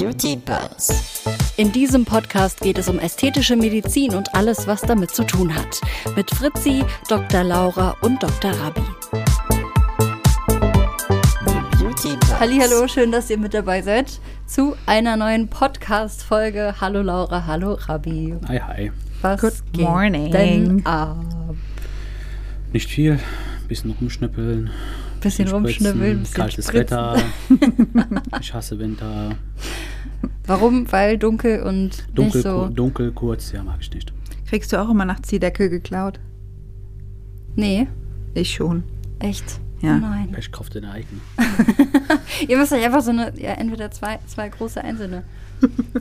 Beauty Buzz. In diesem Podcast geht es um ästhetische Medizin und alles, was damit zu tun hat. Mit Fritzi, Dr. Laura und Dr. Rabi. Hallo, schön, dass ihr mit dabei seid zu einer neuen Podcast-Folge. Hallo Laura, hallo Rabi. Hi, hi. Was Good geht morning. denn ab? Nicht viel, bisschen rumschnippeln. Bisschen spritzen, rumschnibbeln, bisschen Kaltes spritzen. Wetter. ich hasse Winter. Warum? Weil dunkel und Dunkel, nicht so. ku- dunkel, kurz, ja, mag ich nicht. Kriegst du auch immer nachts die Decke geklaut? Nee, Ich schon. echt. Ja. Nein. Pech kauft den eigenen. Ihr müsst euch einfach so eine, ja, entweder zwei, zwei große einzelne.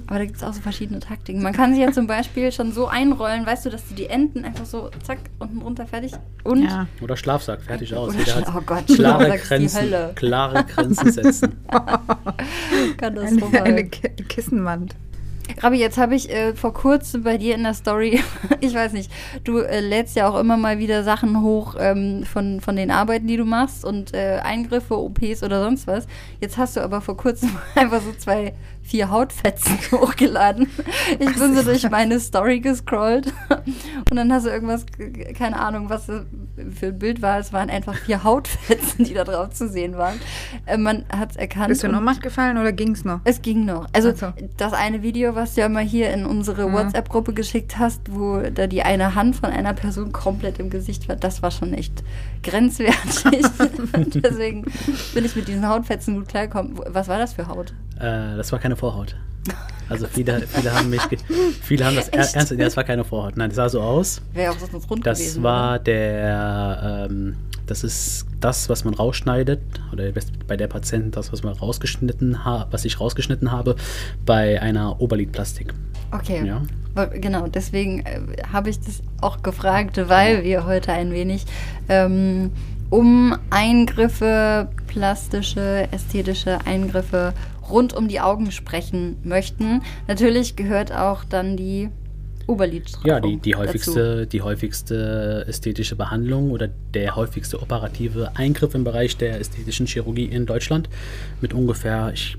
Aber da gibt es auch so verschiedene Taktiken. Man kann sich ja zum Beispiel schon so einrollen, weißt du, dass du die Enden einfach so zack, unten runter fertig und. Ja. Oder Schlafsack, fertig aus. Oder Schla- oh Gott, klare Schlafsack ist die Grenzen, Hölle. klare Grenzen setzen. Eine, Katastrophal. eine Ki Kissenwand. Rabi, jetzt habe ich äh, vor kurzem bei dir in der Story, ich weiß nicht, du äh, lädst ja auch immer mal wieder Sachen hoch ähm, von, von den Arbeiten, die du machst und äh, Eingriffe, OPs oder sonst was. Jetzt hast du aber vor kurzem einfach so zwei, vier Hautfetzen hochgeladen. Ich bin so durch meine Story gescrollt und dann hast du irgendwas, keine Ahnung, was für ein Bild war. Es waren einfach vier Hautfetzen, die da drauf zu sehen waren. Äh, man hat es erkannt. Bist du in und- Ohnmacht gefallen oder ging's noch? es ging noch. Also Ach so. das eine Video, was du ja mal hier in unsere Mhm. WhatsApp-Gruppe geschickt hast, wo da die eine Hand von einer Person komplett im Gesicht war, das war schon echt grenzwertig. Deswegen bin ich mit diesen Hautfetzen gut klargekommen. Was war das für Haut? Äh, das war keine Vorhaut. Also viele, viele haben mich, viele haben das er, ernst, ja, das war keine Vorhaut. Nein, das sah so aus. Wäre auch sonst rund Das gewesen. war oder? der, ähm, das ist das, was man rausschneidet, oder bei der Patientin das, was man rausgeschnitten ha was ich rausgeschnitten habe, bei einer Oberlidplastik. Okay. Ja. Genau, deswegen äh, habe ich das auch gefragt, weil wir heute ein wenig ähm, um Eingriffe, plastische, ästhetische Eingriffe rund um die Augen sprechen möchten. Natürlich gehört auch dann die Oberlidstraffung Ja, die, die, dazu. häufigste, die häufigste ästhetische Behandlung oder der häufigste operative Eingriff im Bereich der ästhetischen Chirurgie in Deutschland mit ungefähr, ich,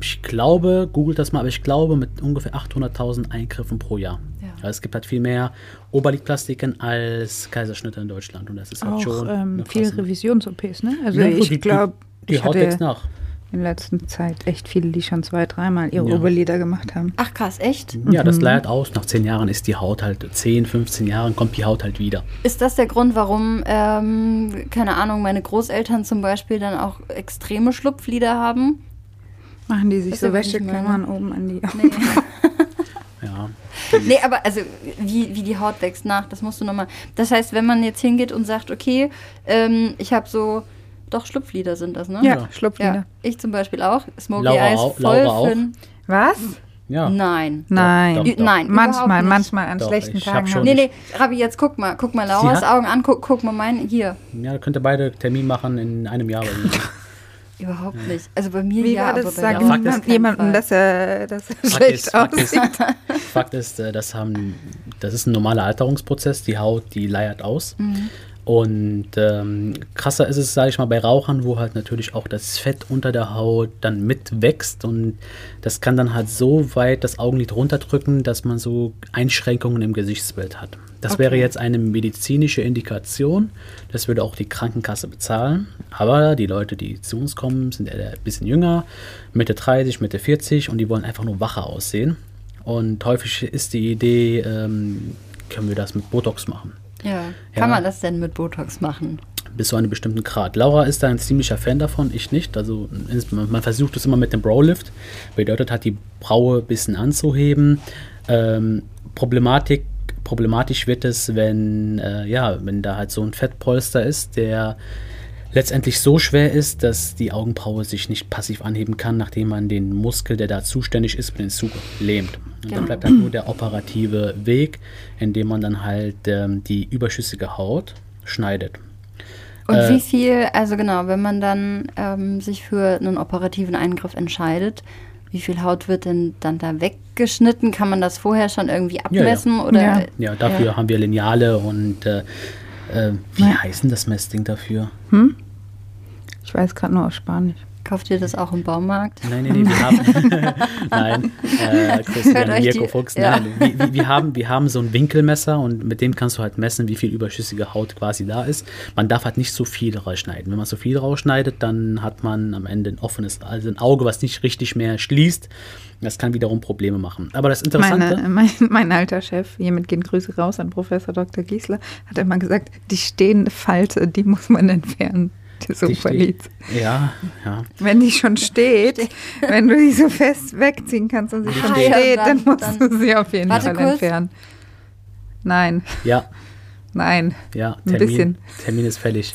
ich glaube, googelt das mal, aber ich glaube mit ungefähr 800.000 Eingriffen pro Jahr. Ja. Also es gibt halt viel mehr Oberlidplastiken als Kaiserschnitte in Deutschland und das ist halt Auch schon ähm, viel Revisions-OPs, ne? Also Ja, ich die- glaube, die, die ich Haut hatte wächst nach. In letzter Zeit echt viele, die schon zwei, dreimal ihre Ja. Oberlider gemacht haben. Ach krass, echt? Ja, Mhm. das leiert aus. Nach 10 Jahren ist die Haut halt, 10, 15 Jahren kommt die Haut halt wieder. Ist das der Grund, warum, ähm, keine Ahnung, meine Großeltern zum Beispiel dann auch extreme Schlupflider haben? Machen die sich Das so Wäscheklammern oben an die Augen. Nee. Ja. Nee, aber also wie, wie die Haut wächst nach, das musst du nochmal. Das heißt, wenn man jetzt hingeht und sagt, okay, ähm, ich habe so, doch Schlupflider sind das, ne? Ja, Ja. Schlupflider. Ja, ich zum Beispiel auch. Smoky Laura Eyes auch- voll Laura auch? Was? Ja. Nein. Nein. Doch, Ü- doch. Nein, Manchmal, manchmal an Doch, schlechten ich hab Tagen. schon- haben- Nee, nee, Rabi, jetzt guck mal, guck mal Lauras Augen an, guck, guck mal meinen, hier. Ja, da könnt ihr beide Termin machen in einem Jahr. bei. Überhaupt nicht. Also bei mir Wie ja, war aber das? bei Fakt ist- auf keinen jemandem, dass er, dass er Fakt schlecht ist, Fakt ist, aussieht. Fakt ist, äh, das, haben, das ist ein normaler Alterungsprozess. Die Haut, die leiert aus. Mhm. Und ähm, krasser ist es, sage ich mal, bei Rauchern, wo halt natürlich auch das Fett unter der Haut dann mitwächst. Und das kann dann halt so weit das Augenlid runterdrücken, dass man so Einschränkungen im Gesichtsbild hat. Das Okay. wäre jetzt eine medizinische Indikation. Das würde auch die Krankenkasse bezahlen. Aber die Leute, die zu uns kommen, sind eher ein bisschen jünger, Mitte 30, Mitte 40 und die wollen einfach nur wacher aussehen. Und häufig ist die Idee, ähm, können wir das mit Botox machen. Ja. Ja. Kann man das denn mit Botox machen? bis zu einem bestimmten Grad. Laura ist da ein ziemlicher Fan davon, ich nicht. Also man versucht es immer mit dem Brow-Lift. Bedeutet hat, die Braue ein bisschen anzuheben. Ähm, Problematik, problematisch wird es, wenn, äh, ja, wenn da halt so ein Fettpolster ist, der letztendlich so schwer ist, dass die Augenbraue sich nicht passiv anheben kann, nachdem man den Muskel, der da zuständig ist, mit den Zug lähmt. Und Genau. dann bleibt halt nur der operative Weg, indem man dann halt ähm, die überschüssige Haut schneidet. Und Äh, wie viel, also genau, wenn man dann ähm, sich für einen operativen Eingriff entscheidet, wie viel Haut wird denn dann da weggeschnitten? Kann man das vorher schon irgendwie ja. abmessen? Oder, Ja. Ja, dafür Ja. haben wir Lineale und äh, äh, wie heißt denn das Messding dafür? Ich weiß gerade nur auf Spanisch. Kauft ihr das auch im Baumarkt? Nein, nein, nein, wir haben. nein, äh, Christian, Mirko die- Fuchs, ja. nein, wir, wir, wir, haben, wir haben so ein Winkelmesser und mit dem kannst du halt messen, wie viel überschüssige Haut quasi da ist. Man darf halt nicht so viel rausschneiden. Wenn man so viel rausschneidet, dann hat man am Ende ein offenes, also ein Auge, was nicht richtig mehr schließt. Das kann wiederum Probleme machen. Aber das Interessante. Meine, mein, mein alter Chef, hiermit gehen Grüße raus an Professor Dr. Giesler, hat immer gesagt, die stehende Falte, die muss man entfernen. Steht- verliebt. Ja, ja. Wenn die schon steht, wenn du die so fest wegziehen kannst und sie schon Ah, ja, steht, dann, dann- musst dann- du sie auf jeden Fall kurz. entfernen. Nein, Ja, nein. Ja, Ein Termin, bisschen. Termin ist fällig.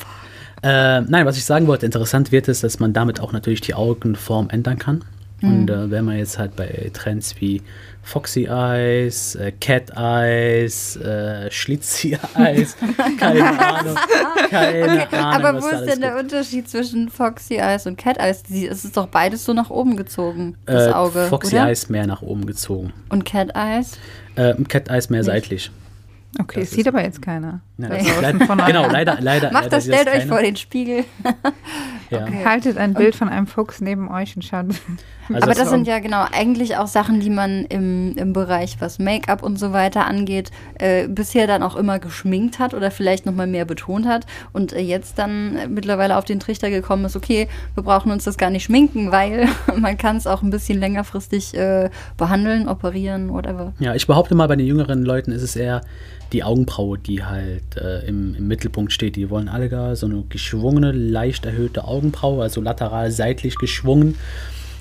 Äh, nein, was ich sagen wollte, interessant wird es, dass man damit auch natürlich die Augenform ändern kann. Und äh, wenn man jetzt halt bei Trends wie Foxy Eyes, äh, Cat Eyes, äh, Schlitzy Eyes, keine Ahnung, keine Ahnung, Aber wo ist denn der gibt. Unterschied zwischen Foxy Eyes und Cat Eyes? Sie- Es ist doch beides so nach oben gezogen, das Äh, Auge. Foxy oder? Eyes mehr nach oben gezogen. Und Cat Eyes? Äh, Cat Eyes mehr Nicht. seitlich. Okay, Das das sieht aber jetzt keiner. Ja, Nee. das leider, euch. genau, leider, leider. Macht leider das, stellt euch keiner. vor den Spiegel. Ja. Okay. Haltet ein Bild von einem Fuchs neben euch und schaut. Also Aber das sind ja genau eigentlich auch Sachen, die man im, im Bereich, was Make-up und so weiter angeht, äh, bisher dann auch immer geschminkt hat oder vielleicht nochmal mehr betont hat und äh, jetzt dann äh, mittlerweile auf den Trichter gekommen ist, okay, wir brauchen uns das gar nicht schminken, weil man kann es auch ein bisschen längerfristig äh, behandeln, operieren, whatever. Ja, ich behaupte mal, bei den jüngeren Leuten ist es eher die Augenbraue, die halt äh, im, im Mittelpunkt steht. Die wollen alle gar so eine geschwungene, leicht erhöhte Augenbraue, also lateral seitlich geschwungen.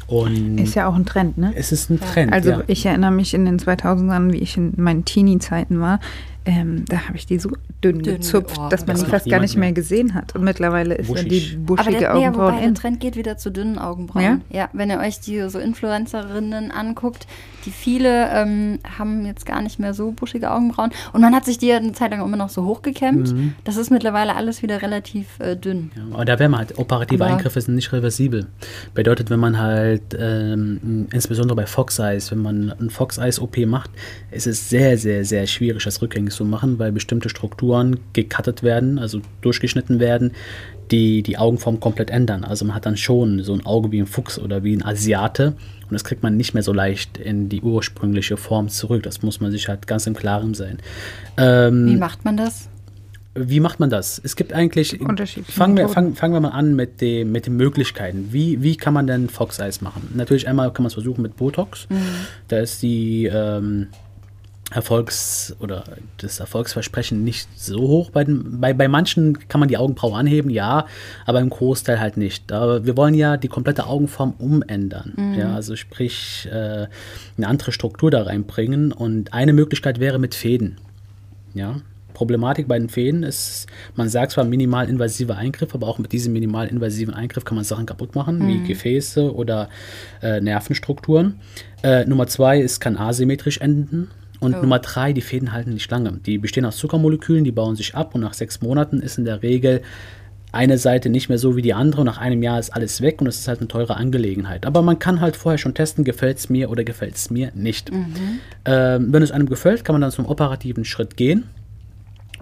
Und Ist ja auch ein Trend, ne? es ist ein Trend. Also ja. ich erinnere mich in den 2000ern, wie ich in meinen Teenie-Zeiten war, ähm, da habe ich die so dünn, Dünn, gezupft, oh, dass man das die fast gar nicht mehr gesehen hat. Und mittlerweile ist dann die Wuschig. Aber buschige der, Augenbrauen wobei der. Trend geht wieder zu dünnen Augenbrauen. Ja? Ja, wenn ihr euch die so Influencerinnen anguckt, die viele ähm, haben jetzt gar nicht mehr so buschige Augenbrauen. Und man hat sich die ja eine Zeit lang immer noch so hochgekämmt. Mhm. Das ist mittlerweile alles wieder relativ äh, dünn. Ja, aber da wäre man halt, operative Aber- Eingriffe sind nicht reversibel. Bedeutet, wenn man halt, ähm, insbesondere bei Fox Eyes, wenn man ein Fox Eyes OP macht, ist es sehr, sehr, sehr schwierig, das rückgängig zu machen, weil bestimmte Strukturen gecuttet werden, also durchgeschnitten werden, die die Augenform komplett ändern. Also man hat dann schon so ein Auge wie ein Fuchs oder wie ein Asiate und das kriegt man nicht mehr so leicht in die ursprüngliche Form zurück. Das muss man sich halt ganz im Klaren sein. Ähm, Wie macht man das? wie macht man das? Es gibt eigentlich. Fangen wir, fangen, fangen wir mal an mit, dem, mit den Möglichkeiten. Wie, wie kann man denn Fox Eyes machen? Natürlich einmal kann man es versuchen mit Botox. Da ist die ähm, Erfolgs- oder das Erfolgsversprechen nicht so hoch. Bei, den, bei, bei manchen kann man die Augenbraue anheben, ja, aber im Großteil halt nicht. Aber wir wollen ja die komplette Augenform umändern. Ja, also sprich äh, eine andere Struktur da reinbringen. Und eine Möglichkeit wäre mit Fäden. Ja. Problematik bei den Fäden ist, man sagt zwar minimal invasiver Eingriff, aber auch mit diesem minimal invasiven Eingriff kann man Sachen kaputt machen, wie Gefäße oder äh, Nervenstrukturen. Äh, Nummer zwei, es kann asymmetrisch enden. Und Oh. Nummer drei, die Fäden halten nicht lange. Die bestehen aus Zuckermolekülen, die bauen sich ab und nach sechs Monaten ist in der Regel eine Seite nicht mehr so wie die andere und nach einem Jahr ist alles weg und es ist halt eine teure Angelegenheit. Aber man kann halt vorher schon testen, gefällt es mir oder gefällt es mir nicht. Ähm, wenn es einem gefällt, kann man dann zum operativen Schritt gehen.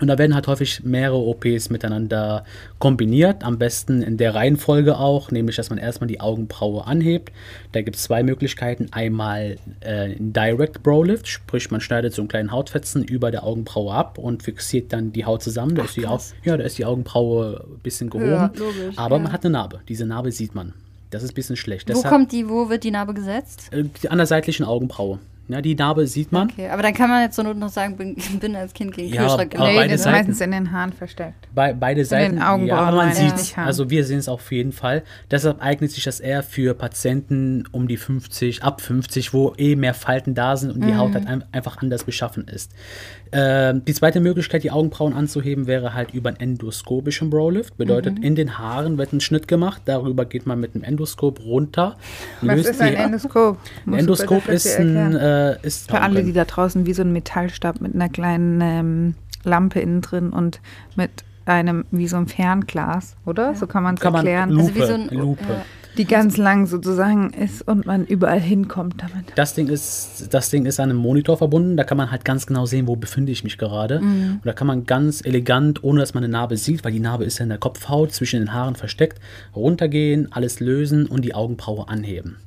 Und da werden halt häufig mehrere OPs miteinander kombiniert, am besten in der Reihenfolge auch, nämlich dass man erstmal die Augenbraue anhebt. Da gibt es zwei Möglichkeiten. Einmal äh, Direct Brow Lift, sprich man schneidet so einen kleinen Hautfetzen über der Augenbraue ab und fixiert dann die Haut zusammen. Da, ist die, Au ja, da ist die Augenbraue ein bisschen gehoben, Ja, logisch, aber ja. man hat eine Narbe. Diese Narbe sieht man. Das ist ein bisschen schlecht. Wo Deshalb, kommt die, wo wird die Narbe gesetzt? äh, an der seitlichen Augenbraue. Ja, die Narbe sieht man. Okay, aber dann kann man jetzt zur Not noch sagen, bin, bin als Kind gegen den Ja, Kühlschrank aber Nee, beide das ist Seiten. meistens in den Haaren versteckt. Bei, beide Seiten. Augenbrauen ja, aber man sieht nicht Haaren. Also wir sehen es auf jeden Fall. Deshalb eignet sich das eher für Patienten um die 50, ab 50, wo eh mehr Falten da sind und die Haut halt ein, einfach anders beschaffen ist. Ähm, die zweite Möglichkeit, die Augenbrauen anzuheben, wäre halt über einen endoskopischen Browlift. Bedeutet, in den Haaren wird ein Schnitt gemacht. Darüber geht man mit dem Endoskop runter. Was ist ein Endoskop? Ein Endoskop ist ein. Äh, ist Für alle, die da draußen wie so ein Metallstab mit einer kleinen ähm, Lampe innen drin und mit einem, wie so ein Fernglas, oder? So kann man es kann man erklären. Lupe, Also wie so ein- Lupe. ja. Die ganz lang sozusagen ist und man überall hinkommt damit. Das Ding ist, das Ding ist an einem Monitor verbunden. Da kann man halt ganz genau sehen, wo befinde ich mich gerade. Mhm. Und da kann man ganz elegant, ohne dass man eine Narbe sieht, weil die Narbe ist ja in der Kopfhaut zwischen den Haaren versteckt, runtergehen, alles lösen und die Augenbraue anheben.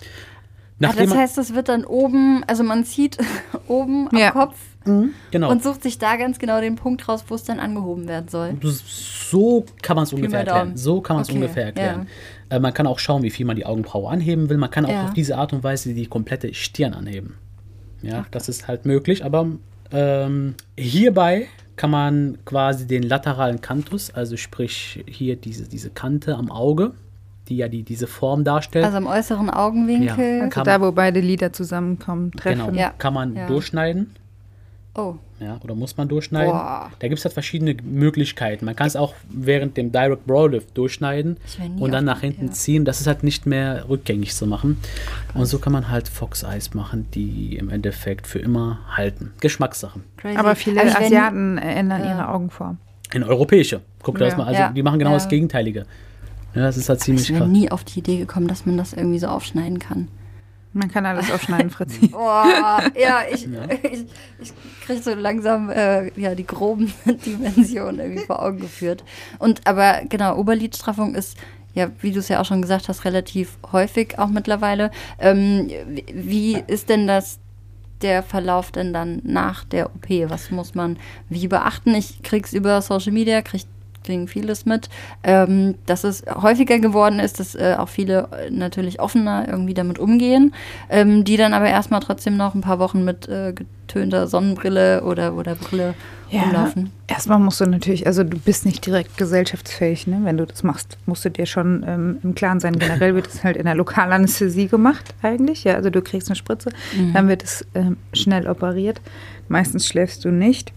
Nachdem das heißt, es wird dann oben, also man zieht oben am Ja. Kopf genau. und sucht sich da ganz genau den Punkt raus, wo es dann angehoben werden soll. So kann man es ungefähr erklären. So kann man es Okay, ungefähr erklären. Äh, man kann auch schauen, wie viel man die Augenbraue anheben will. Man kann auch Ja. auf diese Art und Weise die komplette Stirn anheben. Ja, das ist halt möglich. Aber ähm, hierbei kann man quasi den lateralen Kantus, also sprich hier diese, diese Kante am Auge, die ja die, diese Form darstellt, Also am äußeren Augenwinkel. Ja. Also da, wo beide Lider zusammenkommen, treffen. genau, Ja. kann man Ja. durchschneiden. Oh, Ja, oder muss man durchschneiden? Boah. Da gibt es halt verschiedene Möglichkeiten. Man kann es auch während dem Direct Brawl Lift durchschneiden und dann nach hinten ja. ziehen. Das ist halt nicht mehr rückgängig zu machen. Und so kann man halt Fox Eyes machen, die im Endeffekt für immer halten. Geschmackssachen. crazy. Aber viele werd nie- Asiaten ändern Ja. ihre Augenform. In europäische. Guck dir das Ja. mal. Also Ja. die machen genau Ja. das Gegenteilige. Ja, das ist halt ziemlich Ich bin krass. nie auf die Idee gekommen, dass man das irgendwie so aufschneiden kann. Man kann alles aufschneiden, Fritzi. Boah, ja, ich, ich, ich kriege so langsam äh, ja, die groben Dimensionen irgendwie vor Augen geführt. Und aber genau, Oberlidstraffung ist, ja, wie du es ja auch schon gesagt hast, relativ häufig auch mittlerweile. Ähm, wie- ist denn das der Verlauf denn dann nach der OP? Was muss man wie beachten? Ich krieg's über Social Media, krieg kriegen vieles mit, ähm, dass es häufiger geworden ist, dass äh, auch viele äh, natürlich offener irgendwie damit umgehen, ähm, die dann aber erstmal trotzdem noch ein paar Wochen mit äh, getönter Sonnenbrille oder, oder Brille rumlaufen. Erstmal musst du natürlich, also du bist nicht direkt gesellschaftsfähig, ne? Wenn du das machst, musst du dir schon ähm, im Klaren sein. Generell wird es halt in der Lokalanästhesie gemacht, eigentlich. Ja, also du kriegst eine Spritze, dann wird es ähm, schnell operiert. Meistens schläfst du nicht.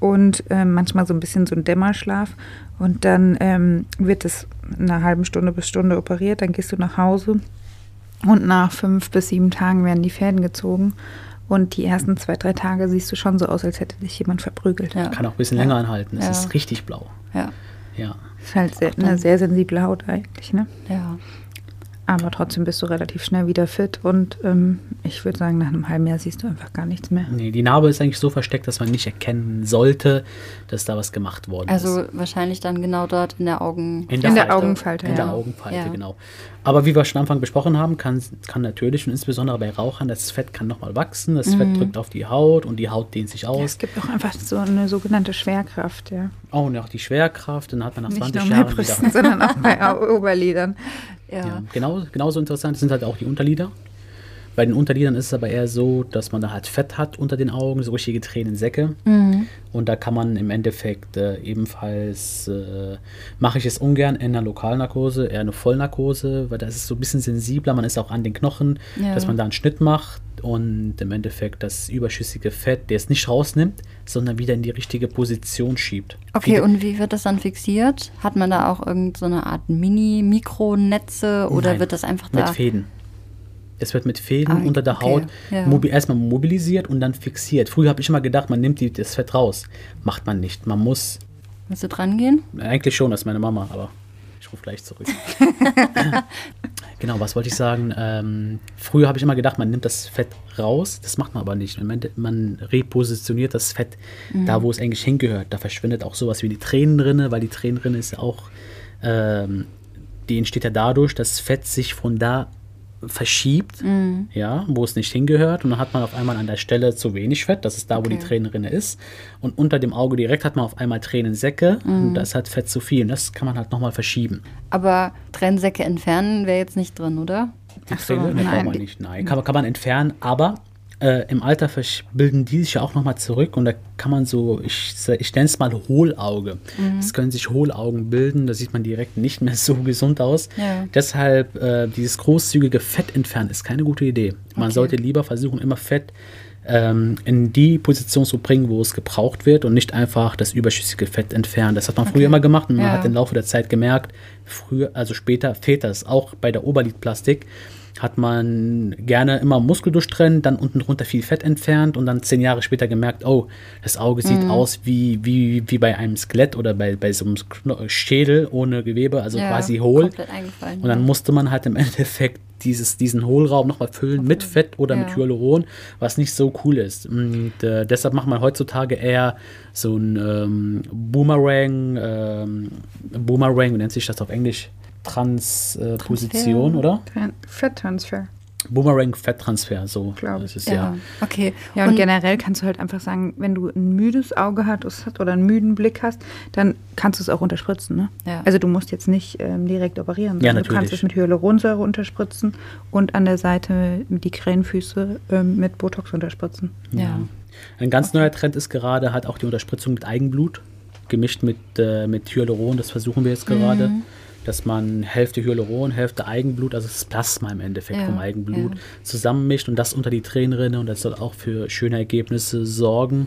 Und ähm, manchmal so ein bisschen so ein Dämmerschlaf. Und dann ähm, wird es in einer halben Stunde bis Stunde operiert. Dann gehst du nach Hause. Und nach fünf bis sieben Tagen werden die Fäden gezogen. Und die ersten zwei, drei Tage siehst du schon so aus, als hätte dich jemand verprügelt. Ja. Kann auch ein bisschen länger anhalten. Es Ja. ist richtig blau. Ja, Ja. Ist halt sehr, eine sehr sensible Haut eigentlich, ne? ja. Aber trotzdem bist du relativ schnell wieder fit und ähm, ich würde sagen, nach einem halben Jahr siehst du einfach gar nichts mehr. Nee, die Narbe ist eigentlich so versteckt, dass man nicht erkennen sollte, dass da was gemacht worden Also ist. wahrscheinlich dann genau dort in der Augen. In der Falte. Augenfalte, In ja. der Augenfalte, Ja. genau. Aber wie wir schon am Anfang besprochen haben, kann, kann natürlich und insbesondere bei Rauchern, das Fett kann nochmal wachsen, das Mhm. Fett drückt auf die Haut und die Haut dehnt sich Ja, aus. es gibt auch einfach so eine sogenannte Schwerkraft, ja. Oh, und auch die Schwerkraft, dann hat man nach Nicht 20 nur bei Jahren Brüsten, wieder. sondern auch bei Oberlidern. Ja. Ja, genau, genauso interessant sind halt auch die Unterlider. Bei den Unterlidern ist es aber eher so, dass man da halt Fett hat unter den Augen, so richtige Tränensäcke. Mhm. Und da kann man im Endeffekt äh, ebenfalls, äh, mache ich es ungern in einer Lokalnarkose, eher eine Vollnarkose, weil da ist es so ein bisschen sensibler, man ist auch an den Knochen, Ja. dass man da einen Schnitt macht und im Endeffekt das überschüssige Fett, der es nicht rausnimmt, sondern wieder in die richtige Position schiebt. Okay, Viele- und wie wird das dann fixiert? Hat man da auch irgendeine so eine Art Mini-Mikronetze oder Nein, wird das einfach mit da? Fäden. Es wird mit Fäden Ah, unter der okay, Haut ja. mobi erstmal mobilisiert und dann fixiert. Früher habe ich immer gedacht, man nimmt die, das Fett raus. Macht man nicht. Man muss, Musst du dran gehen? eigentlich schon, das ist meine Mama, aber ich rufe gleich zurück. genau, was wollte ich sagen? Ähm, früher habe ich immer gedacht, man nimmt das Fett raus. Das macht man aber nicht. Man, man repositioniert das Fett da, wo es eigentlich hingehört. Da verschwindet auch sowas wie die Tränenrinne, weil die Tränenrinne ist ja auch, ähm, die entsteht ja dadurch, dass Fett sich von da verschiebt, ja, wo es nicht hingehört. Und dann hat man auf einmal an der Stelle zu wenig Fett, das ist da, wo die. Tränenrinne ist. Und unter dem Auge direkt hat man auf einmal Tränensäcke und da ist halt Fett zu viel. Und das kann man halt nochmal verschieben. Aber Trennsäcke entfernen wäre jetzt nicht drin, oder? Die Ach so, Träne, ne, nein, braucht man nicht. Nein, kann, kann man entfernen, aber äh, im Alter bilden die sich ja auch nochmal zurück und da kann man so, ich, ich nenne es mal Hohlauge. Es können sich Hohlaugen bilden, da sieht man direkt nicht mehr so gesund aus. Ja. Deshalb äh, dieses großzügige Fett entfernen ist keine gute Idee. Man Okay. sollte lieber versuchen, immer Fett ähm, in die Position zu bringen, wo es gebraucht wird und nicht einfach das überschüssige Fett entfernen. Das hat man früher immer gemacht und man Ja. hat im Laufe der Zeit gemerkt, früher, also später fehlt das auch bei der Oberlidplastik. Hat man gerne immer Muskel durchtrennt, dann unten drunter viel Fett entfernt und dann zehn Jahre später gemerkt, oh, das Auge sieht Mhm. aus wie, wie, wie bei einem Skelett oder bei, bei so einem Schädel ohne Gewebe, also Ja, quasi hohl. Und dann musste man halt im Endeffekt dieses, diesen Hohlraum nochmal füllen mit Fett oder mit Ja. Hyaluron, was nicht so cool ist. Und äh, deshalb macht man heutzutage eher so ein ähm, Boomerang, ähm, Boomerang, wie nennt sich das auf Englisch? Transposition, äh, oder? Tran- Fetttransfer. Boomerang-Fetttransfer, so. Glaub Das ich. ist ja. ja. okay. Ja, und, generell kannst du halt einfach sagen, wenn du ein müdes Auge hast oder einen müden Blick hast, dann kannst du es auch unterspritzen. Ne? Ja. Also du musst jetzt nicht ähm, direkt operieren, Ja, sondern du kannst es mit Hyaluronsäure unterspritzen und an der Seite die Krähenfüße ähm, mit Botox unterspritzen. ja. Ein ganz neuer Trend ist gerade halt auch die Unterspritzung mit Eigenblut, gemischt mit, äh, mit Hyaluron. Das versuchen wir jetzt gerade, Mhm. Dass man Hälfte Hyaluron, Hälfte Eigenblut, also das Plasma im Endeffekt Ja, vom Eigenblut, ja. zusammenmischt und das unter die Tränenrinne und das soll auch für schöne Ergebnisse sorgen.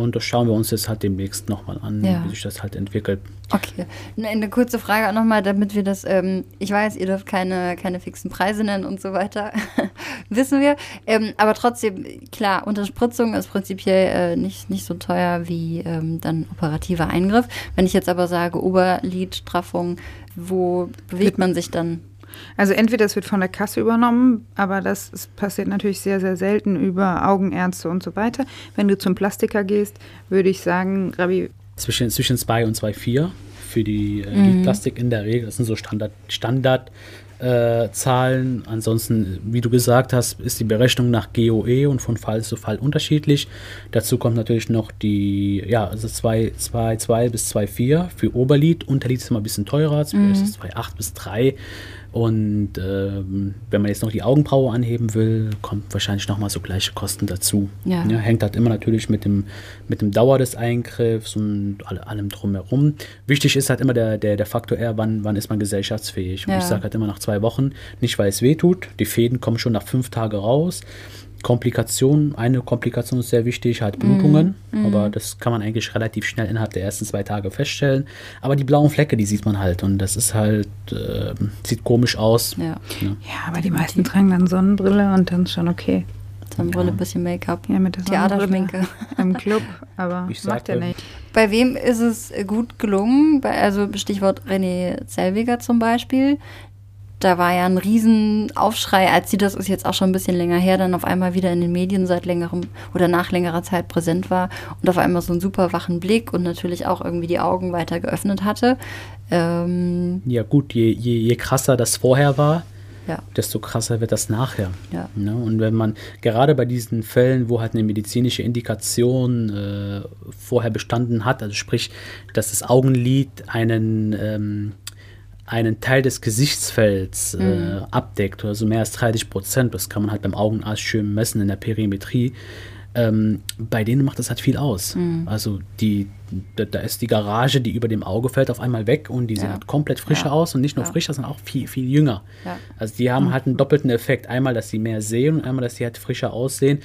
Und das schauen wir uns jetzt halt demnächst nochmal an, Ja. wie sich das halt entwickelt. Okay, Ne, eine kurze Frage auch nochmal, damit wir das, ähm, ich weiß, ihr dürft keine, keine fixen Preise nennen und so weiter, wissen wir. Ähm, aber trotzdem, klar, Unterspritzung ist prinzipiell äh, nicht, nicht so teuer wie ähm, dann operativer Eingriff. Wenn ich jetzt aber sage, Oberlidstraffung, wo bewegt man sich dann? Also entweder es wird von der Kasse übernommen, aber das ist, passiert natürlich sehr, sehr selten über Augenärzte und so weiter. Wenn du zum Plastiker gehst, würde ich sagen, Rabi, Zwischen, zwischen 2 und 2,4 für die äh, Mhm. Lidplastik in der Regel. Das sind so Standard, Standard äh, Zahlen. Ansonsten, wie du gesagt hast, ist die Berechnung nach GOE und von Fall zu Fall unterschiedlich. Dazu kommt natürlich noch die, ja, also 2, 2, 2 bis 2,4 für Oberlid. Unterlid ist immer ein bisschen teurer, mhm. ist es 2,8 bis 3. Und ähm, wenn man jetzt noch die Augenbraue anheben will, kommt wahrscheinlich nochmal so gleiche Kosten dazu. Ja. hängt halt immer natürlich mit dem, mit dem Dauer des Eingriffs und alle, allem drumherum. Wichtig ist halt immer der, der, der Faktor eher, wann, wann ist man gesellschaftsfähig. Und Ja. ich sage halt immer nach zwei Wochen, nicht weil es weh tut. Die Fäden kommen schon nach fünf Tagen raus. Komplikationen, eine Komplikation ist sehr wichtig, halt Blutungen, aber das kann man eigentlich relativ schnell innerhalb der ersten zwei Tage feststellen. Aber die blauen Flecke, die sieht man halt und das ist halt, äh, sieht komisch aus. Ja, Ne? ja, aber die meisten tragen dann Sonnenbrille und dann ist schon okay. Sonnenbrille, bisschen Make-up, Ja, mit der Theaterschminke. Im Club, aber Ich macht ja sagte- nicht. Bei wem ist es gut gelungen? Bei, also Stichwort René Zellweger zum Beispiel. Da war ja ein Riesenaufschrei, als sie, das ist jetzt auch schon ein bisschen länger her, dann auf einmal wieder in den Medien seit längerem oder nach längerer Zeit präsent war und auf einmal so einen super wachen Blick und natürlich auch irgendwie die Augen weiter geöffnet hatte. Ähm, Ja gut, je, je, je krasser das vorher war, ja, desto krasser wird das nachher. Ja. Ne? Und wenn man gerade bei diesen Fällen, wo halt eine medizinische Indikation äh, vorher bestanden hat, also sprich, dass das Augenlid einen, ähm, einen Teil des Gesichtsfelds äh, abdeckt, also mehr als 30 Prozent, das kann man halt beim Augenarzt schön messen in der Perimetrie, ähm, bei denen macht das halt viel aus. Also die, da, da ist die Garage, die über dem Auge fällt, auf einmal weg und die sehen Ja. halt komplett frischer Ja. aus und nicht nur Ja. frischer, sondern auch viel, viel jünger. Ja. Also die haben halt einen doppelten Effekt. Einmal, dass sie mehr sehen und einmal, dass sie halt frischer aussehen.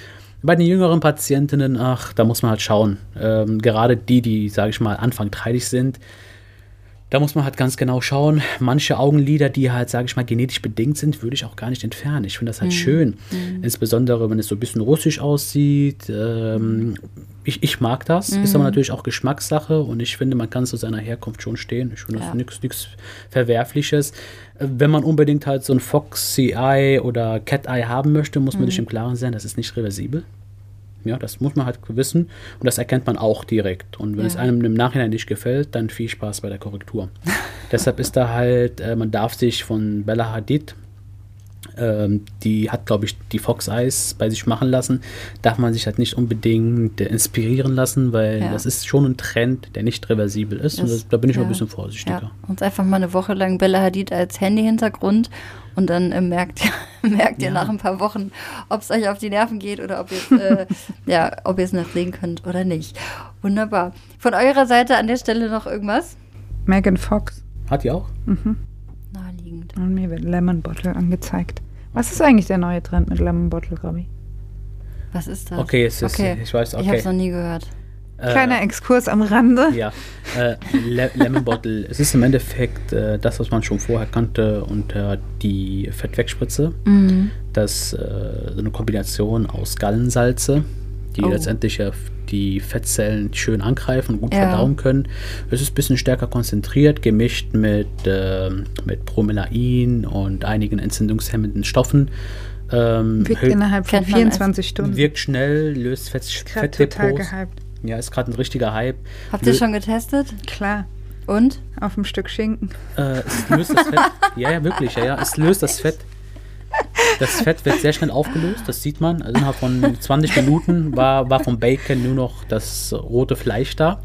Bei den jüngeren Patientinnen, ach, da muss man halt schauen. Ähm, gerade die, die, sage ich mal, Anfang 30 sind, da muss man halt ganz genau schauen. Manche Augenlider, die halt, sage ich mal, genetisch bedingt sind, würde ich auch gar nicht entfernen. Ich finde das halt schön. Insbesondere, wenn es so ein bisschen russisch aussieht. Ähm, ich, ich mag das. Ist aber natürlich auch Geschmackssache und ich finde, man kann zu seiner Herkunft schon stehen. Ich finde Ja. das nichts Verwerfliches. Äh, Wenn man unbedingt halt so ein Foxy Eye oder Cat Eye haben möchte, muss man sich im Klaren sein, das ist nicht reversibel. Ja, das muss man halt wissen und das erkennt man auch direkt. Und wenn Ja. es einem im Nachhinein nicht gefällt, dann viel Spaß bei der Korrektur. Deshalb ist da halt, äh, man darf sich von Bella Hadid, die hat, glaube ich, die Fox Eyes bei sich machen lassen, darf man sich halt nicht unbedingt inspirieren lassen, weil Ja. das ist schon ein Trend, der nicht reversibel ist. und Das- das, da bin ich mal ja. ein bisschen vorsichtiger. ja. Uns einfach mal eine Woche lang Bella Hadid als Handy-Hintergrund und dann äh, merkt, merkt ihr Ja. nach ein paar Wochen, ob es euch auf die Nerven geht oder ob ihr äh, ja, ob ihr es noch sehen könnt oder nicht. Wunderbar. Von eurer Seite an der Stelle noch irgendwas? Megan Fox. Hat die auch? Naheliegend. Und mir wird Lemon Bottle angezeigt. Was ist eigentlich der neue Trend mit Lemon Bottle, Robbie? Was ist das? Okay, es ist- ich weiß, Ich okay. habe es noch nie gehört. Kleiner Exkurs am Rande. Ja, äh, Le Lemon Bottle. Es ist im Endeffekt äh, das, was man schon vorher kannte unter die Fettwegspritze. Mhm. Das äh, so eine Kombination aus Gallensalze, die Oh. letztendlich ja die Fettzellen schön angreifen und gut Ja. verdauen können. Es ist ein bisschen stärker konzentriert, gemischt mit, ähm, mit Bromelain und einigen entzündungshemmenden Stoffen. Ähm, Wirkt innerhalb von Kennt man 24 Stunden. wirkt schnell, löst Fett, Gerade total Fettdepots. gehypt. Ja, ist gerade ein richtiger Hype. Habt ihr Lö- schon getestet? Klar, Und? auf dem Stück Schinken. Äh, es löst das Fett. ja, ja, wirklich, ja, ja. Es löst das Fett. Das Fett wird sehr schnell aufgelöst, das sieht man. Also innerhalb von 20 Minuten war, war vom Bacon nur noch das rote Fleisch da.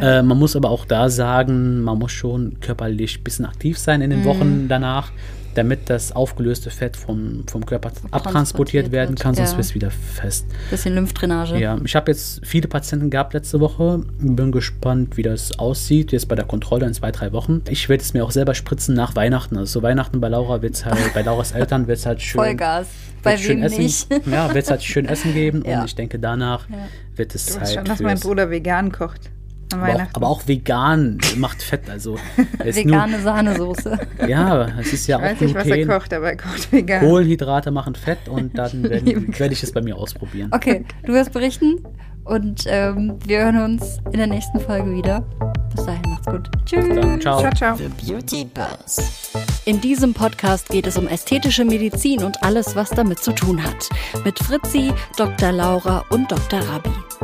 Äh, man muss aber auch da sagen, man muss schon körperlich ein bisschen aktiv sein in den Wochen danach, damit das aufgelöste Fett vom, vom Körper abtransportiert werden kann, sonst ja. wird es wieder fest. Bisschen Lymphdrainage. Ja, ich habe jetzt viele Patienten gehabt letzte Woche. Bin gespannt, wie das aussieht. Jetzt bei der Kontrolle in zwei, drei Wochen. Ich werde es mir auch selber spritzen nach Weihnachten. Also so Weihnachten bei Laura wird es halt, bei Lauras Eltern wird es halt schön. Vollgas. Bei wird's schön wem essen, nicht? Ja, wird es halt schön Essen geben. Ja. Und ich denke, danach Ja. wird es Du weißt schon, dass mein Bruder vegan kocht. Aber auch, aber auch vegan macht Fett. Also ist nur, Vegane Sahnesoße. ja, es ist ja ich auch weiß nicht, was er kocht, aber er kocht vegan. Kohlenhydrate machen Fett und dann werde werd ich es bei mir ausprobieren. Okay, du wirst berichten und ähm, wir hören uns in der nächsten Folge wieder. Bis dahin, macht's gut. Tschüss. Dann, ciao. Ciao, ciao. The Beauty Buzz. In diesem Podcast geht es um ästhetische Medizin und alles, was damit zu tun hat. Mit Fritzi, Dr. Laura und Dr. Rabi.